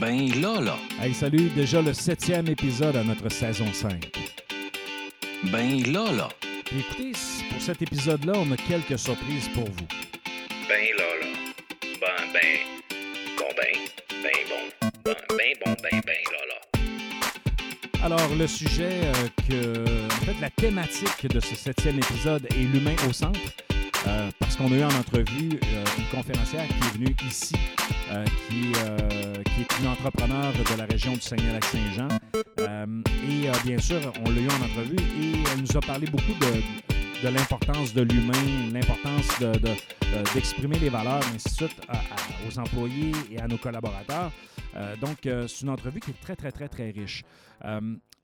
Ben là, là. Hey, salut, déjà le septième épisode à notre saison 5. Ben là, là. Puis écoutez, pour cet épisode-là, on a quelques surprises pour vous. Ben là, là. Ben, ben. Bon, ben. Ben bon. Ben, ben bon, ben, ben là, là. Alors, le sujet euh, que. En fait, la thématique de ce septième épisode est l'humain au centre. Euh, parce qu'on a eu en entrevue euh, une conférencière qui est venue ici, euh, qui, est une entrepreneur de la région du Saguenay-Lac-Saint-Jean. Et bien sûr, on l'a eu en entrevue et elle nous a parlé beaucoup de, l'importance de l'humain, l'importance de, de- d'exprimer les valeurs, ainsi de suite, aux employés et à nos collaborateurs. Donc, c'est une entrevue qui est très, très, très, très riche.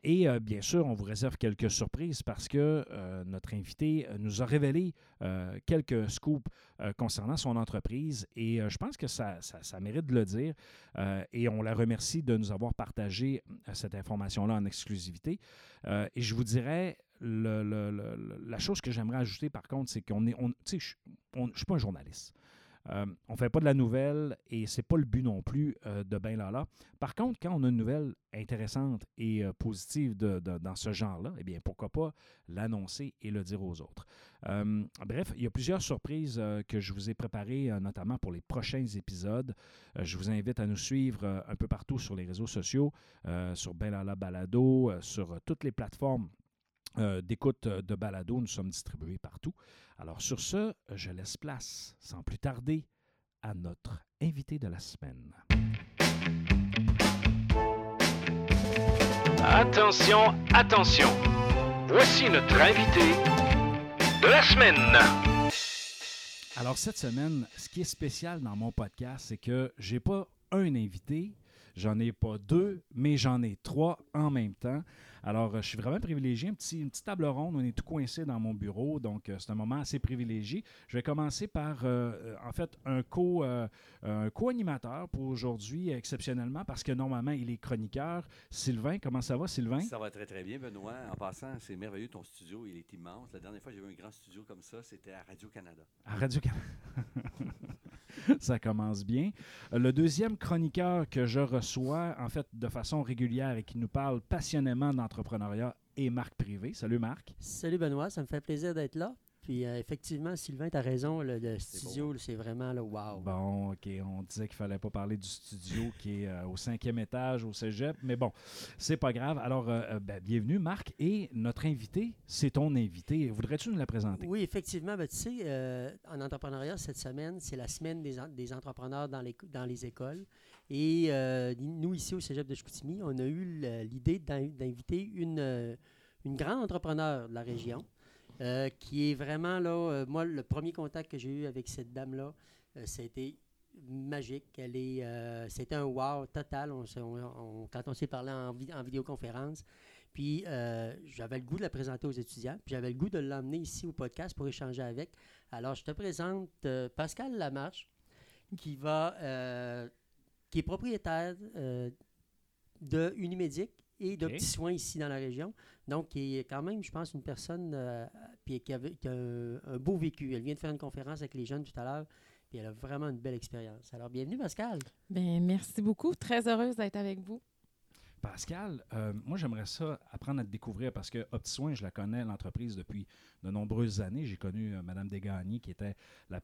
Et euh, bien sûr, on vous réserve quelques surprises parce que euh, notre invité euh, nous a révélé quelques scoops concernant son entreprise et je pense que ça, mérite de le dire. Et on la remercie de nous avoir partagé cette information-là en exclusivité. Et je vous dirais, la chose que j'aimerais ajouter par contre, c'est qu'on est. on- je ne suis pas un journaliste. Euh, on ne fait pas de la nouvelle et c'est pas le but non plus euh, de Ben Lala. Par contre, quand on a une nouvelle intéressante et euh, positive dans ce genre-là, eh bien, pourquoi pas l'annoncer et le dire aux autres. Bref, il y a plusieurs surprises que je vous ai préparées, notamment pour les prochains épisodes. Je vous invite à nous suivre un peu partout sur les réseaux sociaux, sur Ben Lala Balado, sur toutes les plateformes euh, d'écoute euh, de balado. Nous sommes distribués partout. Alors sur ce, je laisse place, sans plus tarder, à notre invité de la semaine. Attention, attention. Voici notre invité de la semaine. Alors cette semaine, ce qui est spécial dans mon podcast, c'est que j'ai pas un invité, j'en ai pas deux, mais j'en ai trois en même temps. Alors, euh, je suis vraiment privilégié. Un petit, une petite table ronde, on est tout coincé dans mon bureau, donc euh, c'est un moment assez privilégié. Je vais commencer par, euh, en fait, un co, euh, un co-animateur pour aujourd'hui, exceptionnellement, parce que normalement, il est chroniqueur. Sylvain, comment ça va, Sylvain? Ça va très très bien, Benoît. En passant, c'est merveilleux ton studio, il est immense. La dernière fois que j'ai vu un grand studio comme ça, c'était à Radio-Canada. À radio Ça commence bien. Euh, Le deuxième chroniqueur que je reçois, en fait, de façon régulière et qui nous parle passionnément d'entrepreneuriat est Marc Privé. Salut Marc. Salut Benoît, ça me fait plaisir d'être là. Puis euh, effectivement, Sylvain, tu as raison, le, le studio, c'est vraiment le wow. Bon, OK, on disait qu'il fallait pas parler du studio qui est euh, au cinquième étage au cégep, mais bon, c'est pas grave. Alors, euh, ben, bienvenue Marc. Et notre invité, c'est ton invité. Voudrais-tu nous la présenter? Oui, effectivement, ben, tu sais, euh, en entrepreneuriat, cette semaine, c'est la semaine des, en- des entrepreneurs dans les, dans les écoles. Et euh, nous, ici au Cégep de Chicoutimi, on a eu l'idée d'in- d'inviter une, une grande entrepreneur de la région, euh, qui est vraiment là, euh, moi, le premier contact que j'ai eu avec cette dame-là, euh, a été magique. Elle est, euh, c'était un wow total. Quand on s'est parlé en, vi- en vidéoconférence, puis euh, j'avais le goût de la présenter aux étudiants, puis j'avais le goût de l'emmener ici au podcast pour échanger avec. Alors, je te présente euh, Pascal Lamarche, qui va, euh, qui est propriétaire euh, de Unimédic et de. Petits Soins ici dans la région. Donc, qui est quand même, je pense, une personne euh, puis qui, avait, qui a un, un beau vécu. Elle vient de faire une conférence avec les jeunes tout à l'heure, puis elle a vraiment une belle expérience. Alors, bienvenue, Pascal. Bien, merci beaucoup. Très heureuse d'être avec vous. Pascal, euh, moi j'aimerais ça apprendre à te découvrir parce que Opti Soin, je la connais, l'entreprise, depuis de nombreuses années. J'ai connu euh, Mme Desgagnés qui était la,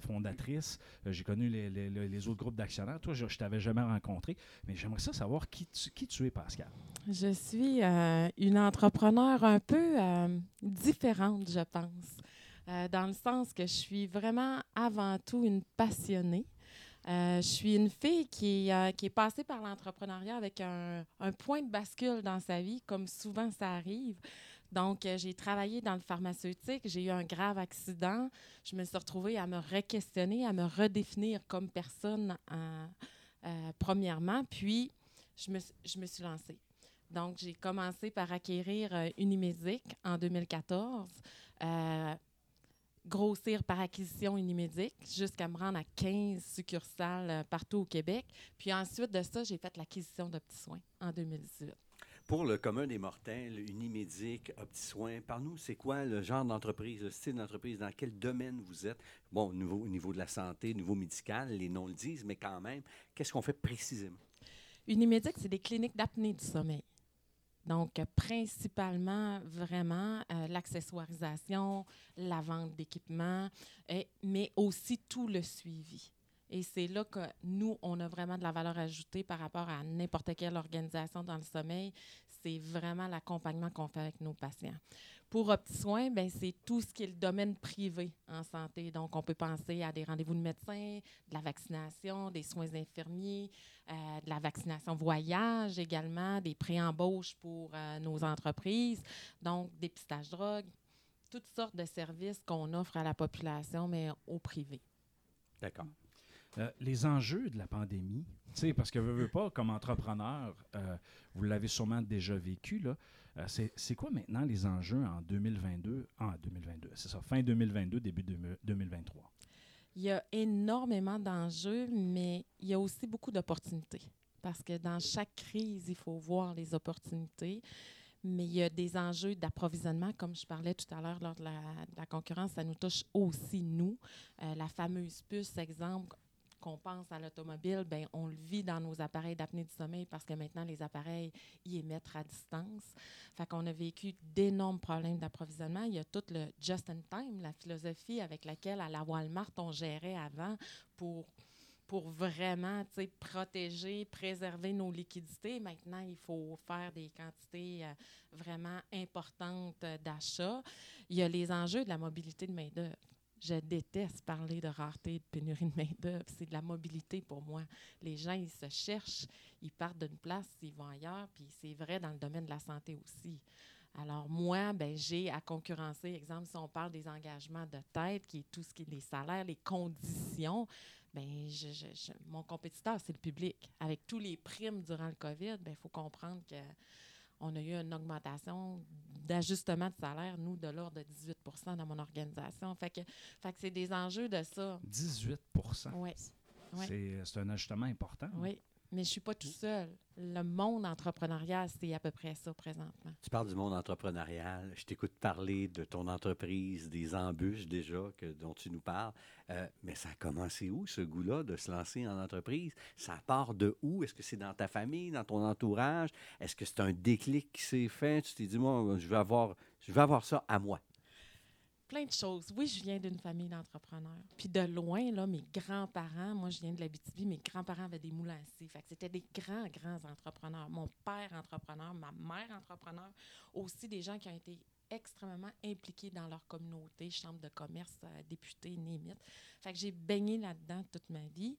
fondatrice. Euh, J'ai connu les, autres groupes d'actionnaires. Toi, je ne t'avais jamais rencontré, mais j'aimerais ça savoir qui tu, qui tu es, Pascal. Je suis euh, une entrepreneure un peu différente, je pense, dans le sens que je suis vraiment avant tout une passionnée. Euh, je suis une fille qui, euh, qui est passée par l'entrepreneuriat avec un, point de bascule dans sa vie, comme souvent ça arrive. Donc, euh, j'ai travaillé dans le pharmaceutique, j'ai eu un grave accident. Je me suis retrouvée à me re-questionner, à me redéfinir comme personne, premièrement. Puis, je me, suis- lancée. Donc, j'ai commencé par acquérir euh, Unimédic en 2014. euh, grossir par acquisition Unimédic jusqu'à me rendre à 15 succursales euh, partout au Québec. Puis ensuite de ça, j'ai fait l'acquisition de petits soins en 2018. Pour le commun des mortels, Unimédic, Opti-Soins, parle-nous, c'est quoi le genre d'entreprise, le style d'entreprise, dans quel domaine vous êtes? Bon, au niveau, au niveau de la santé, au niveau médical, les noms le disent, mais quand même, qu'est-ce qu'on fait précisément? Unimédic, c'est des cliniques d'apnée du sommeil. Donc, euh, principalement, vraiment, euh, l'accessoirisation, la vente d'équipements, et- mais aussi tout le suivi. Et c'est là que nous, on a vraiment de la valeur ajoutée par rapport à n'importe quelle organisation dans le sommeil. C'est vraiment l'accompagnement qu'on fait avec nos patients. Pour OptiSoin, ben, c'est tout ce qui est le domaine privé en santé. Donc, on peut penser à des rendez-vous de médecins, de la vaccination, des soins infirmiers, euh, de la vaccination voyage également, des pré-embauches pour euh, nos entreprises, donc dépistage drogue, toutes sortes de services qu'on offre à la population, mais au privé. D'accord. Euh, les enjeux de la pandémie, tu sais, parce que veux, veux pas, comme entrepreneur, euh, vous l'avez sûrement déjà vécu, là. Euh, c'est, quoi maintenant les enjeux en 2022, en 2022, c'est ça, fin 2022, début de- 2023? Il y a énormément d'enjeux, mais il y a aussi beaucoup d'opportunités. Parce que dans chaque crise, il faut voir les opportunités. Mais il y a des enjeux d'approvisionnement, comme je parlais tout à l'heure lors de la, de la concurrence, ça nous touche aussi, nous. Euh, la fameuse puce, exemple, qu'on pense à l'automobile, ben on le vit dans nos appareils d'apnée du sommeil parce que maintenant, les appareils y émettent à distance. Fait qu'on a vécu d'énormes problèmes d'approvisionnement. Il y a tout le just in time, la philosophie avec laquelle à la Walmart on gérait avant pour pour vraiment protéger, préserver nos liquidités. Maintenant, il faut faire des quantités euh, vraiment importantes euh, d'achat. Il y a les enjeux de la mobilité de main-d'œuvre. Je déteste parler de rareté et de pénurie de main-d'œuvre. C'est de la mobilité pour moi. Les gens, ils se cherchent, ils partent d'une place, ils vont ailleurs, puis c'est vrai dans le domaine de la santé aussi. Alors, moi, ben, j'ai à concurrencer, exemple, si on parle des engagements de tête, qui est tout ce qui est les salaires, les conditions, ben, je- je- je- mon compétiteur, c'est le public. Avec tous les primes durant le COVID, il faut comprendre que on a eu une augmentation d'ajustement de salaire, nous, de l'ordre de 18% dans mon organisation. Fait que, fait que c'est des enjeux de ça. 18 Oui, Ouais. C'est, c'est un ajustement important. oui. Mais je ne suis pas tout seul. Le monde entrepreneurial, c'est à peu près ça présentement. Tu parles du monde entrepreneurial. Je t'écoute parler de ton entreprise, des embûches déjà que, dont tu nous parles. Euh, mais ça a commencé où, ce goût-là, de se lancer en entreprise? Ça part de où? Est-ce que c'est dans ta famille, dans ton entourage? Est-ce que c'est un déclic qui s'est fait? Tu t'es dit, moi, je veux avoir, je veux avoir ça à moi. Plein de choses. Oui, je viens d'une famille d'entrepreneurs. Puis de loin, là, mes grands-parents, moi, je viens de l'Abitibi, mes grands-parents avaient des moulins à c'était des grands, grands entrepreneurs. Mon père entrepreneur, ma mère entrepreneur, aussi des gens qui ont été extrêmement impliqués dans leur communauté, chambre de commerce, euh, députés, némite. Fait que j'ai baigné là-dedans toute ma vie.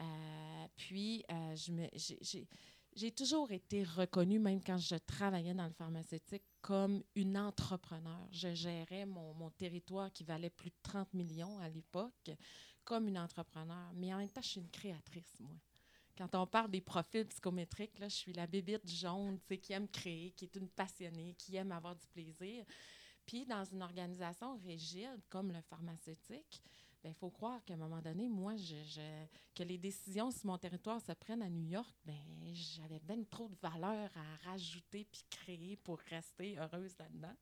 Euh, puis, euh, je me, j'ai- j'ai toujours été reconnue, même quand je travaillais dans le pharmaceutique, comme une entrepreneur. Je gérais mon, territoire qui valait plus de 30 millions à l'époque comme une entrepreneur. Mais en même temps, je suis une créatrice, moi. Quand on parle des profils psychométriques, là, je suis la bébite jaune qui aime créer, qui est une passionnée, qui aime avoir du plaisir. Puis, dans une organisation rigide comme le pharmaceutique, il faut croire qu'à un moment donné, moi, que les décisions sur mon territoire se prennent à New York, ben, j'avais bien trop de valeur à rajouter puis créer pour rester heureuse là-dedans.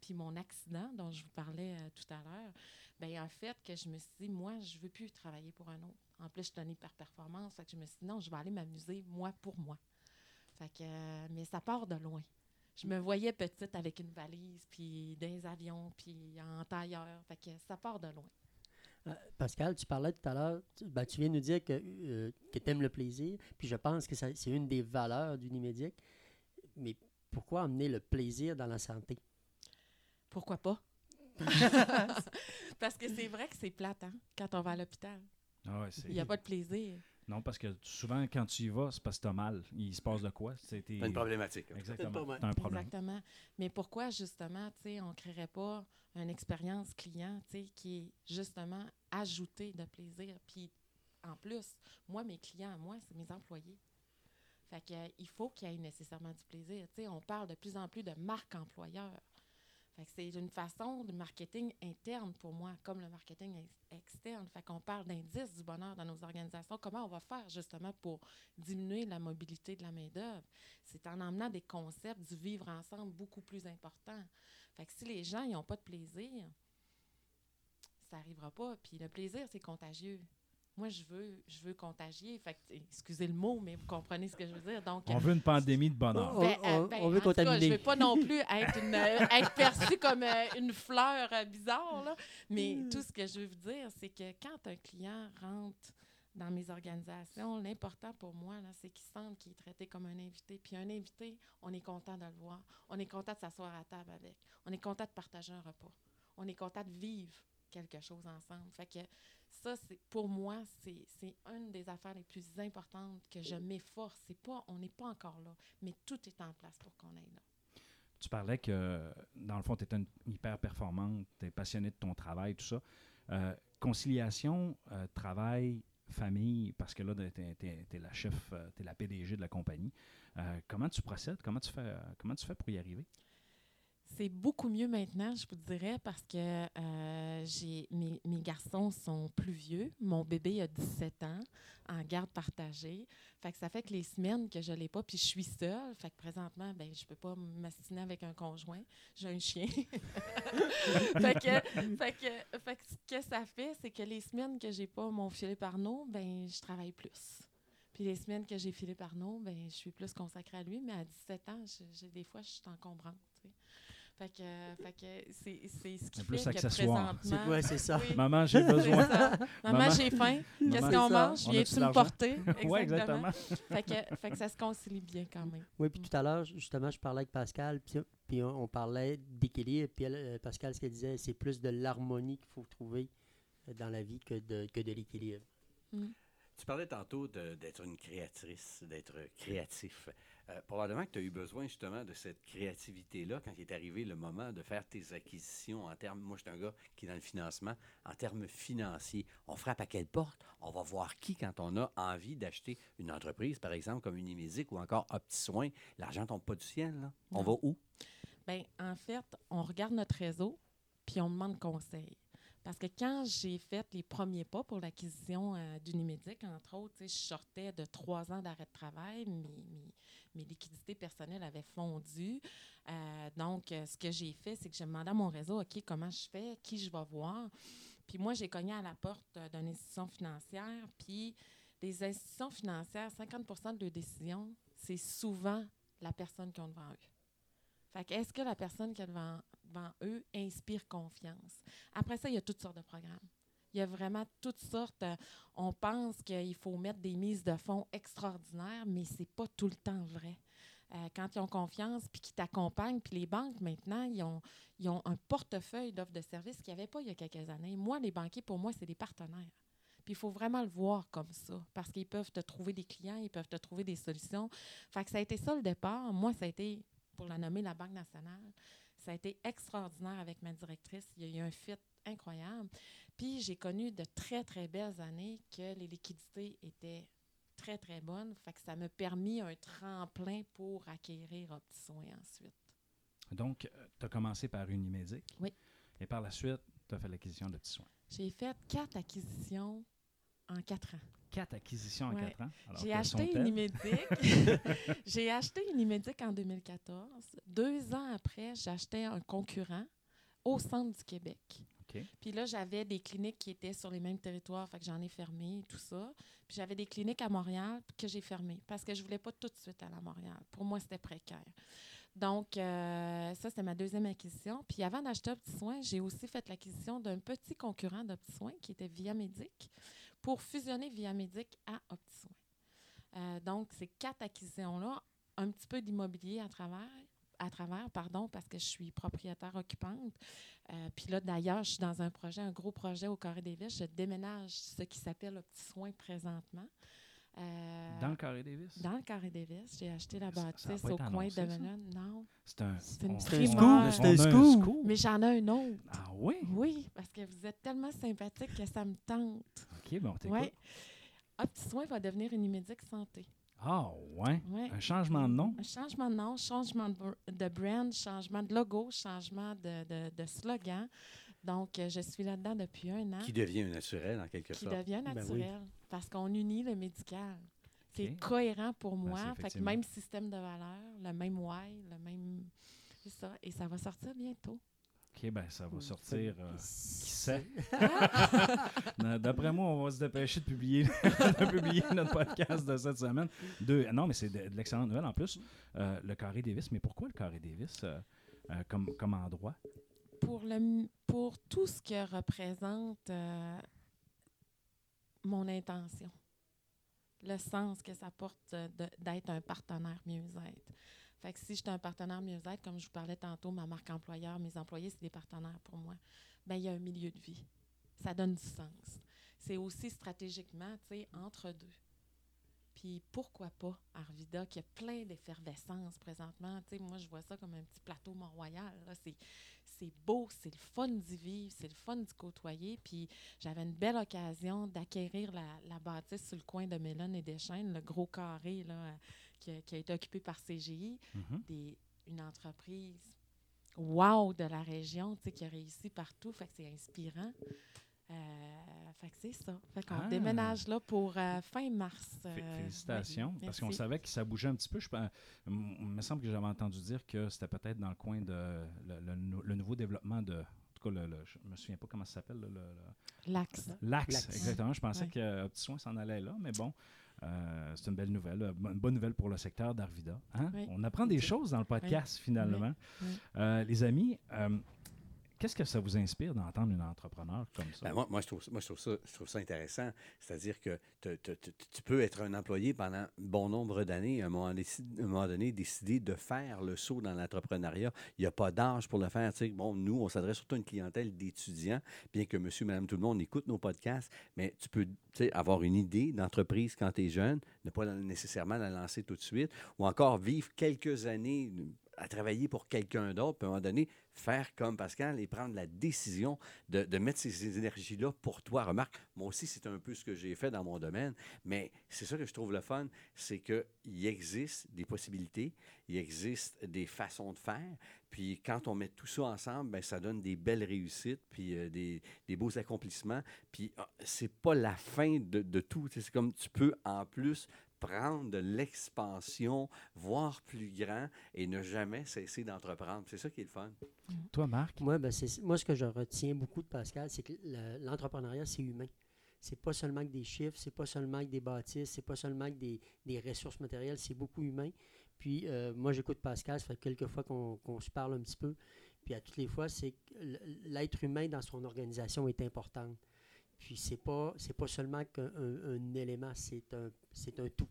Puis mon accident dont je vous parlais euh, tout à l'heure, ben, en fait, que je me suis dit, moi, je veux plus travailler pour un autre. En plus, je donnée par performance. Fait que je me suis dit, non, je vais aller m'amuser, moi, pour moi. Fait que, euh, mais ça part de loin. Je me voyais petite avec une valise, puis des avions, puis en tailleur. Fait que ça part de loin. Euh, Pascal, tu parlais tout à l'heure, tu, ben, tu viens nous dire que, tu aimes le plaisir, puis je pense que c'est une des valeurs d'Unimédic. Mais pourquoi amener le plaisir dans la santé? Pourquoi pas? Parce que c'est vrai que c'est plate, hein, quand on va à l'hôpital. Ah ouais, Il n'y a pas de plaisir. Non, parce que souvent, quand tu y vas, c'est parce que tu as mal. Il se passe de quoi? C'était... C'est une problématique. Exactement. T'as un problème. Exactement. Mais pourquoi, justement, tu sais, on ne créerait pas une expérience client, tu sais, qui est justement ajoutée de plaisir? Puis, en plus, moi, mes clients à moi, c'est mes employés. Fait que, euh, il faut qu'il y ait nécessairement du plaisir. Tu sais, on parle de plus en plus de marque employeur. C'est une façon de marketing interne pour moi, comme le marketing ex- externe. Fait qu'on parle d'indices du bonheur dans nos organisations. Comment on va faire justement pour diminuer la mobilité de la main-d'œuvre? C'est en emmenant des concepts du vivre ensemble beaucoup plus importants. Fait que si les gens n'ont pas de plaisir, ça n'arrivera pas. Puis le plaisir, c'est contagieux. Moi, je veux, je veux contagier. Fait que, excusez le mot, mais vous comprenez ce que je veux dire. Donc, On veut une pandémie de bonheur. On- ben, euh, on- ben, on veut cas, contaminer. je veux pas non plus être, une, euh, être perçue comme euh, une fleur euh, bizarre, là. mais Hmm. tout ce que je veux vous dire, c'est que quand un client rentre dans mes organisations, l'important pour moi, là, c'est qu'il sente qu'il est traité comme un invité. Puis un invité, on est content de le voir. On est content de s'asseoir à table avec. On est content de partager un repas. On est content de vivre quelque chose ensemble. Fait que ça, c'est pour moi, c'est une des affaires les plus importantes que je m'efforce. C'est pas, on n'est pas encore là, mais tout est en place pour qu'on aille là. Tu parlais que, dans le fond, tu étais une hyper performante, tu es passionné de ton travail, tout ça. Euh, conciliation, euh, travail, famille, parce que là, tu es, la chef, tu es la PDG de la compagnie. Euh, comment tu procèdes? Comment tu fais, euh, comment tu fais pour y arriver? C'est beaucoup mieux maintenant, je vous dirais, parce que euh, j'ai mes, garçons sont plus vieux. Mon bébé a 17 ans, en garde partagée. Fait que ça fait que les semaines que je ne l'ai pas, puis je suis seule, fait que présentement, ben, je ne peux pas m'astiner avec un conjoint. J'ai un chien. fait, que, fait, que, fait que ce que ça fait, c'est que les semaines que j'ai pas mon Philippe Arnaud, ben, je travaille plus. Puis les semaines que j'ai Philippe Arnaud, ben, je suis plus consacrée à lui, mais à 17 ans, je- des fois, je suis encombrante. Fait que, fait que c'est, c'est ce qui C'est plus fait que accessoire. C'est présentement... ouais, c'est ça. Oui, Maman, j'ai besoin. Maman, Maman. j'ai faim. Qu'est-ce qu'on mange? Viens-tu de me porter? Oui, exactement. fait, que, fait que ça se concilie bien quand même. Oui, puis tout à l'heure, justement, je parlais avec Pascal, puis, puis on, on parlait d'équilibre, puis elle, euh, Pascal, ce qu'elle disait, c'est plus de l'harmonie qu'il faut trouver euh, dans la vie que de, que de l'équilibre. Tu parlais tantôt de- d'être une créatrice, d'être créatif. Euh, probablement que tu as eu besoin justement de cette créativité-là quand il est arrivé le moment de faire tes acquisitions en termes. Moi, je suis un gars qui est dans le financement. En termes financiers, on frappe à quelle porte? On va voir qui quand on a envie d'acheter une entreprise, par exemple, comme Unimédic ou encore Opti-Soin. L'argent tombe pas du ciel. là. On va où? Bien, en fait, on regarde notre réseau, puis on demande conseil. Parce que quand j'ai fait les premiers pas pour l'acquisition euh, d'Unimédic, entre autres, je sortais de trois ans d'arrêt de travail, mes, mes- mes liquidités personnelles avaient fondu. Euh, donc, euh, ce que j'ai fait, c'est que j'ai demandé à mon réseau, OK, comment je fais, qui je vais voir? Puis moi, j'ai cogné à la porte euh, d'une institution financière, puis les institutions financières, 50 de leurs décisions, c'est souvent la personne qui ont devant eux. Fait est-ce que la personne qui est devant eux inspire confiance? Après ça, il y a toutes sortes de programmes. Il y a vraiment toutes sortes. euh, on pense qu'il faut mettre des mises de fonds extraordinaires, mais c'est pas tout le temps vrai. Euh, quand ils ont confiance, puis qu'ils t'accompagnent, puis les banques, maintenant, ils ont, ils ont un portefeuille d'offres de services qu'il n'y avait pas il y a quelques années. Moi, les banquiers, pour moi, c'est des partenaires. Puis il faut vraiment le voir comme ça, parce qu'ils peuvent te trouver des clients, ils peuvent te trouver des solutions. Ça a été ça le départ. Moi, ça a été, pour la nommer, la Banque nationale. Ça a été extraordinaire avec ma directrice. Il y a eu un fit incroyable. Puis j'ai connu de très, très belles années que les liquidités étaient très, très bonnes. Fait que ça m'a permis un tremplin pour acquérir Opti-Soin ensuite. Donc, tu as commencé par Unimédic. Oui. Et par la suite, tu as fait l'acquisition de soins. J'ai fait quatre acquisitions en quatre ans. Quatre acquisitions en quatre ans? J'ai acheté? Unimédic. j'ai acheté Unimédic en 2014. Deux ans après, j'ai acheté un concurrent au centre du Québec. OK. Puis là, j'avais des cliniques qui étaient sur les mêmes territoires, fait que j'en ai fermé et tout ça. Puis j'avais des cliniques à Montréal que j'ai fermées parce que je voulais pas tout de suite aller à Montréal. Pour moi, c'était précaire. Donc, euh, ça, c'était ma deuxième acquisition. Puis avant d'acheter Opti Soin, j'ai aussi fait l'acquisition d'un petit concurrent d'Opti Soin qui était Via Médic pour fusionner Via Médic à Opti Soin. Euh, donc, ces quatre acquisitions-là, un petit peu d'immobilier à travers, à travers, pardon, parce que je suis propriétaire occupante. Euh, Puis là, d'ailleurs, je suis dans un projet, un gros projet au Corée des Viches. Je déménage ce qui s'appelle Opti Soin présentement. Euh, Dans le carré Davis? dans le Carré des Vices, j'ai acheté la Ça- ça a bâtisse au coin annoncé, de? Melun. Non, C'est un, C'est une primeur. C'est un scoop. mais j'en ai un autre. Ah oui? Oui, parce que vous êtes tellement sympathique que ça me tente. OK, bon, t'écoute. Oui. Opti Soin va devenir une Unimédic Santé. Ah ouais? Ouais. Un changement de nom? Un changement de nom, changement de, br- de brand, changement de logo, changement de, de- de slogan. Donc, euh, je suis là-dedans depuis un an. Qui devient naturel en quelque qui sorte. devient Ben oui. naturel parce qu'on unit le médical. C'est cohérent pour Ben, moi. c'est fait que même système de valeur, le même why, le même. C'est ça. Et ça va sortir bientôt. OK, ben ça va sortir. euh, Qui sait? D'après moi, on va se dépêcher de publier, de publier notre podcast de cette semaine. Non, mais c'est de, de l'excellente nouvelle en plus. Euh, le Carré Davis. Mais pourquoi le Carré Davis euh, comme, comme endroit? pour, le, pour tout ce que représente mon intention, le sens que ça porte d'être un partenaire mieux-être. Fait que si j'étais un partenaire mieux-être, comme je vous parlais tantôt, ma marque employeur, mes employés, c'est des partenaires pour moi, ben il y a un milieu de vie. Ça donne du sens. C'est aussi stratégiquement, tu sais, entre deux. Puis pourquoi pas Arvida, qui a plein d'effervescence présentement. Tu sais, moi, je vois ça comme un petit plateau Mont-Royal. C'est beau, c'est le fun d'y vivre, c'est le fun d'y côtoyer. Puis j'avais une belle occasion d'acquérir la, bâtisse sur le coin de Mélone et Deschênes, le gros carré là, qui, a, qui a été occupé par CGI, Mhm. des, une entreprise wow de la région, tu sais, qui a réussi partout. Fait que c'est inspirant. Euh, fait que c'est ça. Fait qu'on Ah. déménage là pour euh, fin mars. Euh, Félicitations. oui, parce qu'on savait que ça bougeait un petit peu. Je, il me semble que j'avais entendu dire que c'était peut-être dans le coin de le, le nou- le nouveau développement de. En tout cas, le, le- je me souviens pas comment ça s'appelle. L'axe. L'axe, exactement. Je pensais Ouais. que Petit Soin s'en allait là, mais bon, euh, c'est une belle nouvelle. euh, Une bonne nouvelle pour le secteur d'Arvida. hein? Oui. On apprend des choses dans le podcast, finalement. Oui. Euh, les amis, qu'est-ce que ça vous inspire d'entendre une entrepreneur comme ça? Ben, moi, moi, je trouve, ça, je trouve ça intéressant. C'est-à-dire que tu peux être un employé pendant bon nombre d'années, à un moment, un moment donné, décider de faire le saut dans l'entrepreneuriat. Il n'y a pas d'âge pour le faire. Tu sais, bon, nous, on s'adresse surtout à une clientèle d'étudiants, bien que monsieur, madame, tout le monde écoute nos podcasts, mais tu peux avoir une idée d'entreprise quand tu es jeune, ne pas nécessairement la lancer tout de suite, ou encore vivre quelques années à travailler pour quelqu'un d'autre, puis à un moment donné, faire comme Pascal et prendre la décision de, de mettre ces énergies-là pour toi. Remarque, moi aussi, c'est un peu ce que j'ai fait dans mon domaine, mais c'est ça que je trouve le fun, c'est qu'il existe des possibilités, il existe des façons de faire, puis quand on met tout ça ensemble, ben, ça donne des belles réussites, puis euh, des, des beaux accomplissements, puis ah, c'est pas la fin de, de tout, c'est comme tu peux en plus prendre de l'expansion, voir plus grand et ne jamais cesser d'entreprendre. C'est ça qui est le fun. Toi, Marc? Moi, ben, c'est, moi, ce que je retiens beaucoup de Pascal, c'est que le- l'entrepreneuriat, c'est humain. C'est pas seulement que des chiffres, c'est pas seulement que des bâtisses, c'est pas seulement que des, des ressources matérielles, c'est beaucoup humain. Puis euh, moi, j'écoute Pascal, ça fait quelques fois qu'on, qu'on se parle un petit peu. Puis à toutes les fois, c'est que l'être humain dans son organisation est important. Puis c'est pas c'est pas seulement qu'un un- un élément, c'est un c'est un tout.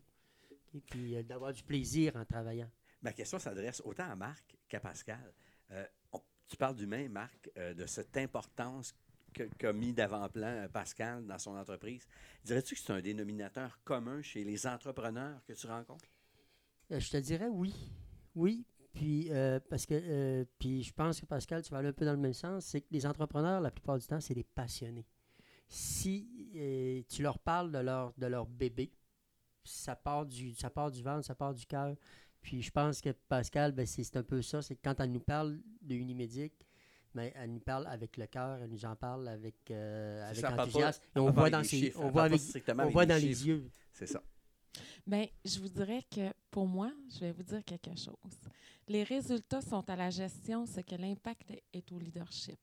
Et puis euh, d'avoir du plaisir en travaillant. Ma question s'adresse autant à Marc qu'à Pascal. Euh, on- tu parles d'humain, Marc, euh, de cette importance que- qu'a mis d'avant-plan Pascal dans son entreprise. Dirais-tu que c'est un dénominateur commun chez les entrepreneurs que tu rencontres? Je te dirais oui. Oui. Puis, euh, parce que, euh, puis je pense que Pascal, tu vas aller un peu dans le même sens, c'est que les entrepreneurs, la plupart du temps, c'est des passionnés. Si euh, tu leur parles de leur, de leur bébé, ça part, du, ça part du ventre, ça part du cœur. Puis je pense que Pascal, ben, c'est un peu ça, c'est que quand elle nous parle de Unimédic, ben, elle nous parle avec le cœur, elle nous en parle avec, euh, avec ça, parle pas- enthousiasme. Et on voit dans ses, chiffres, on voit avec, on avec voit dans les yeux. C'est ça. Bien, je vous dirais que pour moi, je vais vous dire quelque chose. Les résultats sont à la gestion, ce que l'impact est au leadership.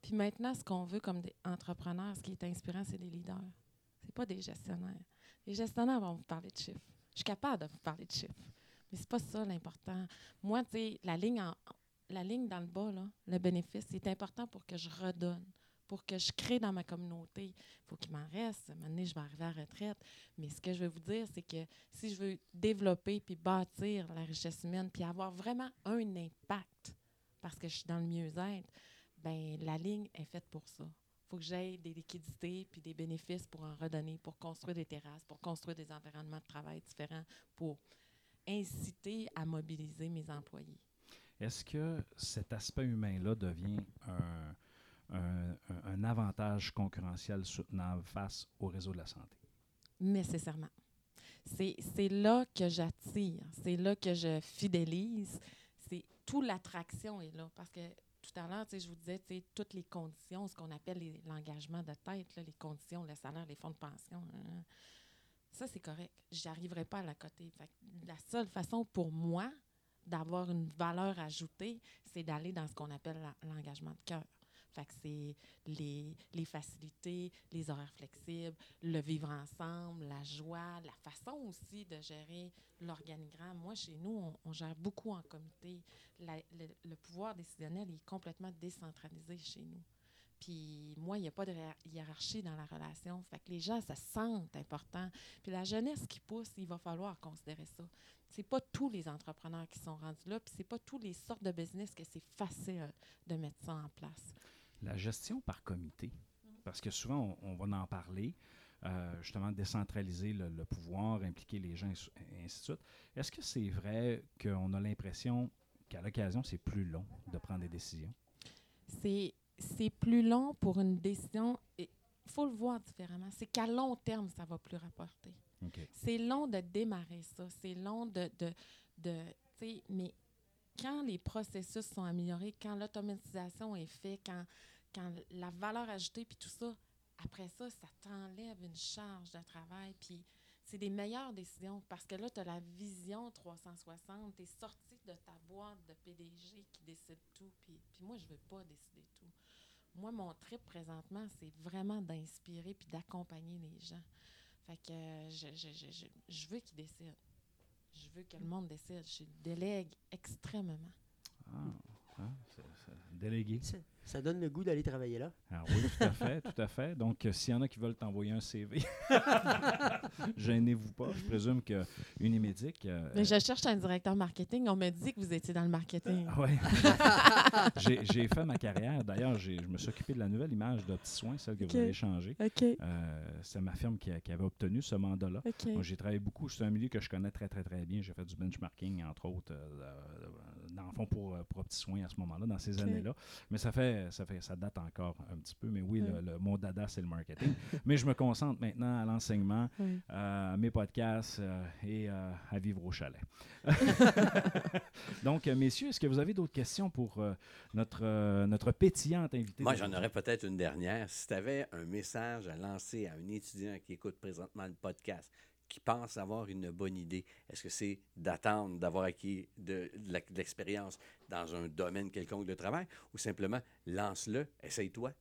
Puis maintenant, ce qu'on veut comme des entrepreneurs, ce qui est inspirant, c'est des leaders. Ce pas des gestionnaires. Les gestionnaires vont vous parler de chiffres. Je suis capable de vous parler de chiffres. Mais c'est pas ça l'important. Moi, tu sais, la ligne la ligne dans le bas, là, le bénéfice, c'est important pour que je redonne, pour que je crée dans ma communauté. Il faut qu'il m'en reste. Donné, je vais arriver à la retraite. Mais ce que je veux vous dire, c'est que si je veux développer puis bâtir la richesse humaine, puis avoir vraiment un impact, parce que je suis dans le mieux-être, ben la ligne est faite pour ça. Faut que j'aie des liquidités puis des bénéfices pour en redonner, pour construire des terrasses, pour construire des environnements de travail différents, pour inciter à mobiliser mes employés. Est-ce que cet aspect humain-là devient un, un- avantage concurrentiel soutenable face au réseau de la santé? Nécessairement. C'est c'est là que j'attire, c'est là que je fidélise, c'est tout l'attraction est là. Parce que tout à l'heure, je vous disais, toutes les conditions, ce qu'on appelle l'engagement de tête, les conditions, le salaire, les fonds de pension, hein, ça c'est correct. J'arriverai pas à la côté. La seule façon pour moi d'avoir une valeur ajoutée, c'est d'aller dans ce qu'on appelle l'engagement de cœur. Fait que c'est les, les facilités, les horaires flexibles, le vivre ensemble, la joie, la façon aussi de gérer l'organigramme. Moi, chez nous, on, gère beaucoup en comité. Le, pouvoir décisionnel est complètement décentralisé chez nous. Puis moi, il n'y a pas de hiér- hiérarchie dans la relation. Fait que les gens se sentent importants. Puis la jeunesse qui pousse, il va falloir considérer ça. C'est pas tous les entrepreneurs qui sont rendus là, puis c'est pas tous les sortes de business que c'est facile de mettre ça en place. La gestion par comité, parce que souvent, on, on va en parler, euh, justement, décentraliser le, le pouvoir, impliquer les gens, et ainsi de suite. Est-ce que c'est vrai qu'on a l'impression qu'à l'occasion, c'est plus long de prendre des décisions? c'est c'est plus long pour une décision. Il faut le voir différemment. C'est qu'à long terme, ça va plus rapporter. C'est long de démarrer ça. C'est long de. de, de mais quand les processus sont améliorés, quand l'automatisation est faite, quand, quand la valeur ajoutée, puis tout ça, après ça, ça t'enlève une charge de travail. Puis c'est des meilleures décisions parce que là, tu as la vision 360. Tu es sorti de ta boîte de PDG qui décide tout. Puis, moi, je veux pas décider tout. Moi, mon trip présentement, c'est vraiment d'inspirer puis d'accompagner les gens. Fait que je, je, je, je, je veux qu'ils décident. Je veux que le monde décide. Je délègue extrêmement. Ah, c'est- c'est délégué. Ça, ça donne le goût d'aller travailler là. Ah oui, tout à fait, tout à fait. Donc, euh, s'il y en a qui veulent t'envoyer un CV, gênez-vous pas. Je présume que Unimédic. euh, Mais je cherche un directeur marketing. On m'a dit que vous étiez dans le marketing. Ah ouais. j'ai, j'ai fait ma carrière. D'ailleurs, j'ai- je me suis occupé de la nouvelle image d'Opti Soins, celle que vous avez changée. OK. Euh, c'est ma firme qui, a- qui avait obtenu ce mandat-là. OK. Moi, j'ai travaillé beaucoup. C'est un milieu que je connais très, très, très bien. J'ai fait du benchmarking, entre autres, euh, euh, dans le fond, pour, euh, pour Opti Soins à ce moment-là, dans ces années-là. Mais ça fait, ça fait, ça date encore un petit peu. Mais oui, Ouais. le, le- mon dada, c'est le marketing. Mais je me concentre maintenant à l'enseignement, à mes podcasts euh, et euh, à vivre au chalet. Donc, euh, messieurs, est-ce que vous avez d'autres questions pour euh, notre, euh, notre pétillante invitée? Moi, j'en aurais peut-être une dernière. Si tu avais un message à lancer à un étudiant qui écoute présentement le podcast, qui pense avoir une bonne idée, est-ce que c'est d'attendre d'avoir acquis de l'expérience dans un domaine quelconque de travail ou simplement lance-le, essaye-toi?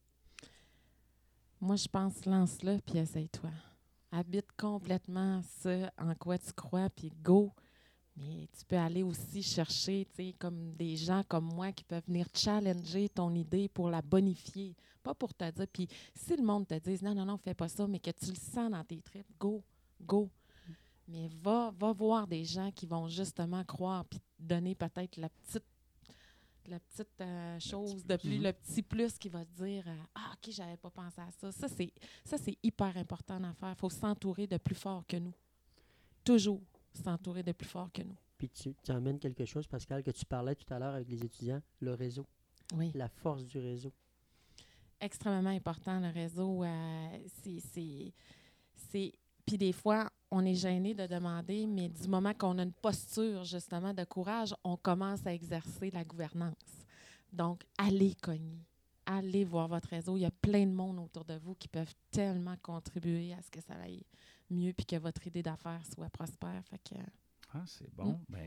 Moi, je pense, lance-le, puis essaye-toi. Habite complètement ce en quoi tu crois, puis go. Mais tu peux aller aussi chercher, tu sais, comme des gens comme moi qui peuvent venir challenger ton idée pour la bonifier. Pas pour te dire. Puis si le monde te dit non, non, non, fais pas ça, mais que tu le sens dans tes tripes, go, go. Mais va, va voir des gens qui vont justement croire, puis te donner peut-être la petite la petite euh, chose de plus, plus. le petit plus qui va te dire euh, Ah, OK, j'avais pas pensé à ça. Ça, c'est ça, c'est hyper important d'en faire. Il faut s'entourer de plus fort que nous. Toujours s'entourer de plus fort que nous. Puis tu, tu emmènes quelque chose, Pascal, que tu parlais tout à l'heure avec les étudiants, le réseau, Oui. la force du réseau. Extrêmement important, le réseau. euh, c'est- c'est. Puis des fois, on est gêné de demander, mais du moment qu'on a une posture, justement, de courage, on commence à exercer la gouvernance. Donc, allez cogner. Allez voir votre réseau. Il y a plein de monde autour de vous qui peuvent tellement contribuer à ce que ça aille mieux puis que votre idée d'affaires soit prospère. Fait que, Ah, c'est bon. Mm. Ben,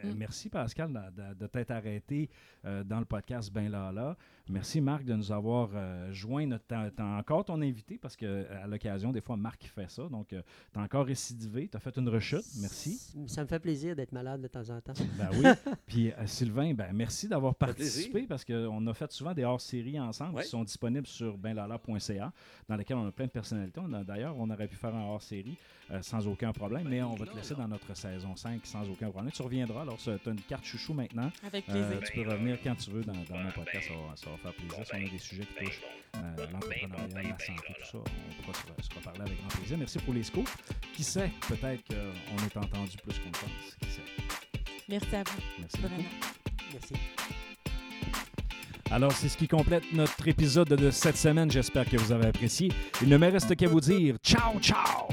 m- Mm. Merci, Pascal, de, de- de t'être arrêté euh, dans le podcast Ben Lala. Merci, Marc, de nous avoir euh, joint. Notre, t'as- t'as encore ton invité parce que à l'occasion, des fois, Marc fait ça. Donc, tu as encore récidivé. Tu as fait une rechute. Merci. Ça me fait plaisir d'être malade de temps en temps. Ben oui. Puis, euh, Sylvain, ben, merci d'avoir participé parce qu'on a fait souvent des hors-séries ensemble Ouais. qui sont disponibles sur benlala.ca dans lesquels on a plein de personnalités. On a- D'ailleurs, on aurait pu faire un hors-série euh, sans aucun problème, mais on va te laisser dans notre saison 5 sans aucun problème. Tu reviendras. Alors, tu as une carte chouchou maintenant. avec Euh, plaisir. tu peux revenir quand tu veux dans, dans mon podcast. Ça va, ça va faire plaisir. Si on a des sujets qui touchent euh, l'entrepreneuriat, la santé, tout ça, on pourra se, se reparler avec grand plaisir. Merci pour les scoops. Qui sait, peut-être qu'on est entendu plus qu'on pense. Qui sait? Merci à vous. Merci beaucoup. Merci. Alors, c'est ce qui complète notre épisode de cette semaine. J'espère que vous avez apprécié. Il ne me reste qu'à vous dire ciao, ciao!